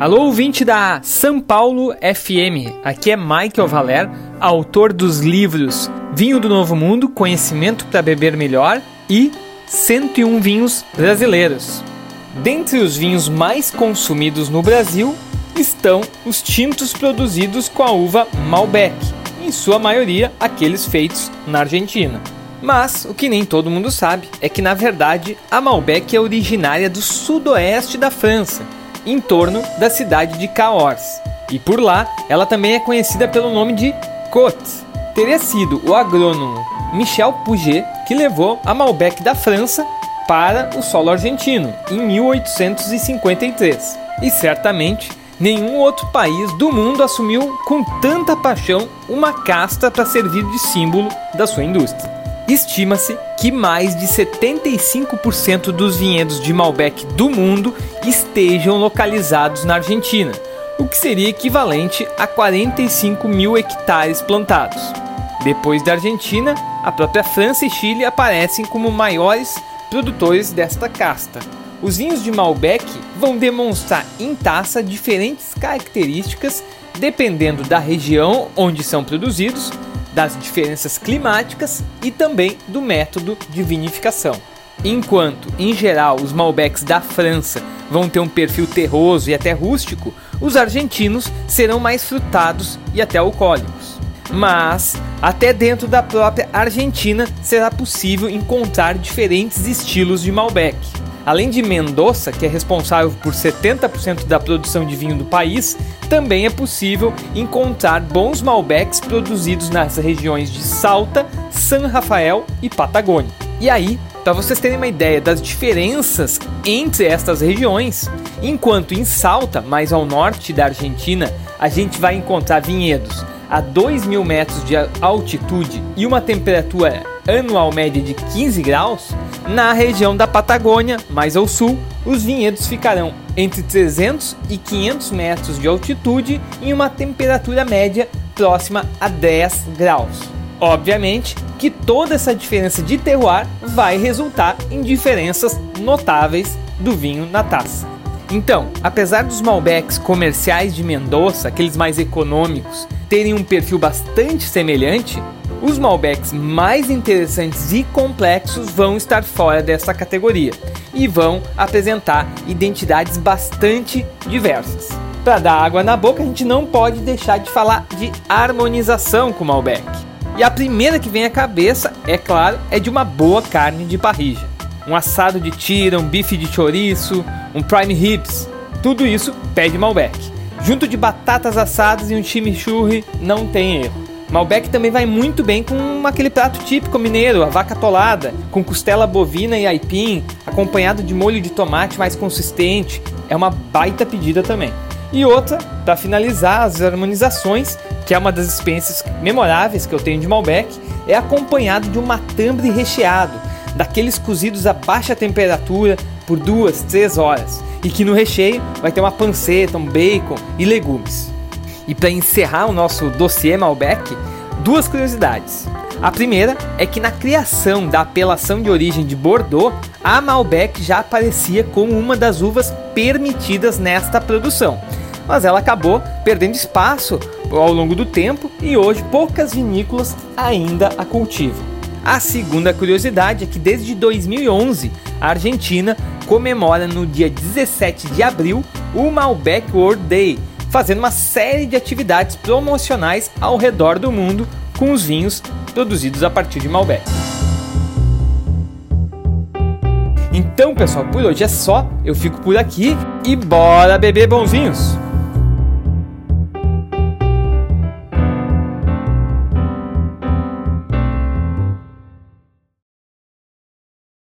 Alô, ouvinte da São Paulo FM. Aqui é Michael Valer, autor dos livros Vinho do Novo Mundo, Conhecimento para Beber Melhor e 101 Vinhos Brasileiros. Dentre os vinhos mais consumidos no Brasil estão os tintos produzidos com a uva Malbec, em sua maioria aqueles feitos na Argentina. Mas o que nem todo mundo sabe é que na verdade a Malbec é originária do sudoeste da França em torno da cidade de Cahors. E por lá, ela também é conhecida pelo nome de Côte. Teria sido o agrônomo Michel Puget que levou a Malbec da França para o solo argentino em 1853. E certamente nenhum outro país do mundo assumiu com tanta paixão uma casta para servir de símbolo da sua indústria. Estima-se que mais de 75% dos vinhedos de Malbec do mundo estejam localizados na Argentina, o que seria equivalente a 45 mil hectares plantados. Depois da Argentina, a própria França e Chile aparecem como maiores produtores desta casta. Os vinhos de Malbec vão demonstrar em taça diferentes características dependendo da região onde são produzidos das diferenças climáticas e também do método de vinificação. Enquanto, em geral, os Malbecs da França vão ter um perfil terroso e até rústico, os argentinos serão mais frutados e até alcoólicos. Mas, até dentro da própria Argentina será possível encontrar diferentes estilos de Malbec. Além de Mendoza, que é responsável por 70% da produção de vinho do país, também é possível encontrar bons Malbecs produzidos nas regiões de Salta, San Rafael e Patagônia. E aí, para vocês terem uma ideia das diferenças entre estas regiões, enquanto em Salta, mais ao norte da Argentina, a gente vai encontrar vinhedos a 2 mil metros de altitude e uma temperatura anual média de 15 graus, na região da Patagônia, mais ao sul, os vinhedos ficarão entre 300 e 500 metros de altitude em uma temperatura média próxima a 10 graus. Obviamente que toda essa diferença de terroir vai resultar em diferenças notáveis do vinho na taça. Então, apesar dos Malbecs comerciais de Mendoza, aqueles mais econômicos, terem um perfil bastante semelhante, os Malbecs mais interessantes e complexos vão estar fora dessa categoria e vão apresentar identidades bastante diversas. Para dar água na boca, a gente não pode deixar de falar de harmonização com o Malbec. E a primeira que vem à cabeça, é claro, é de uma boa carne de parrilla. Um assado de tira, um bife de chouriço, um prime ribs, tudo isso pede Malbec. Junto de batatas assadas e um chimichurri, não tem erro. Malbec também vai muito bem com aquele prato típico mineiro, a vaca tolada, com costela bovina e aipim, acompanhado de molho de tomate mais consistente. É uma baita pedida também. E outra, para finalizar as harmonizações, que é uma das experiências memoráveis que eu tenho de Malbec, é acompanhado de um matambre recheado, daqueles cozidos a baixa temperatura por duas, três horas, e que no recheio vai ter uma panceta, um bacon e legumes. E para encerrar o nosso dossiê Malbec, duas curiosidades. A primeira é que na criação da apelação de origem de Bordeaux, a Malbec já aparecia como uma das uvas permitidas nesta produção. Mas ela acabou perdendo espaço ao longo do tempo e hoje poucas vinícolas ainda a cultivam. A segunda curiosidade é que desde 2011 a Argentina comemora no dia 17 de abril o Malbec World Day, fazendo uma série de atividades promocionais ao redor do mundo com os vinhos produzidos a partir de Malbec. Então, pessoal, por hoje é só. Eu fico por aqui e bora beber bons vinhos!